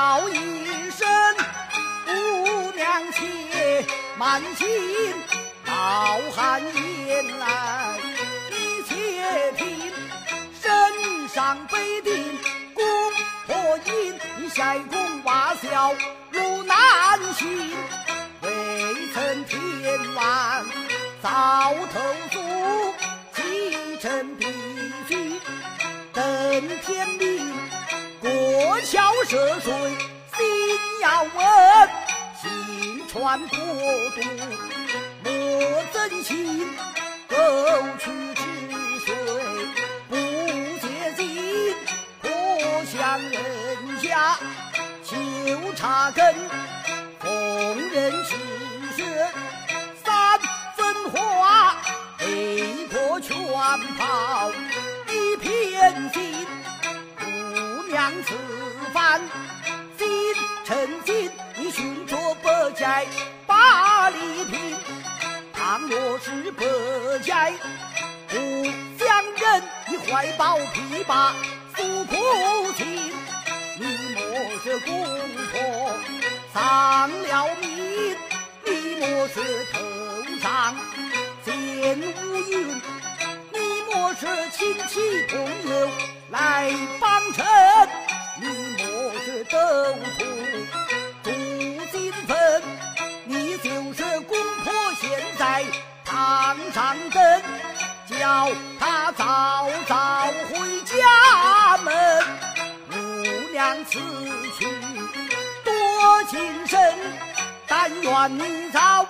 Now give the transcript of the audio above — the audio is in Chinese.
叫一声姑娘且慢行，老汉言来你且听，身上背顶宫破印，你下宫瓦小路难行，未曾天完早投宿，启程必须等天明。过桥涉水心要稳，行船过渡莫增心，沟渠治水不接近，可向人家求茶根，逢人是血三分话，被迫全抛一片心。姑娘此番心诚心，你寻着百佳把礼品。倘若是百佳不相认，你怀抱琵琶诉苦情。你莫是公婆丧了命，你莫是头上见乌云，你莫是亲戚朋友来帮衬。堂上等，叫他早早回家门。姑娘此去多情深，但愿你早。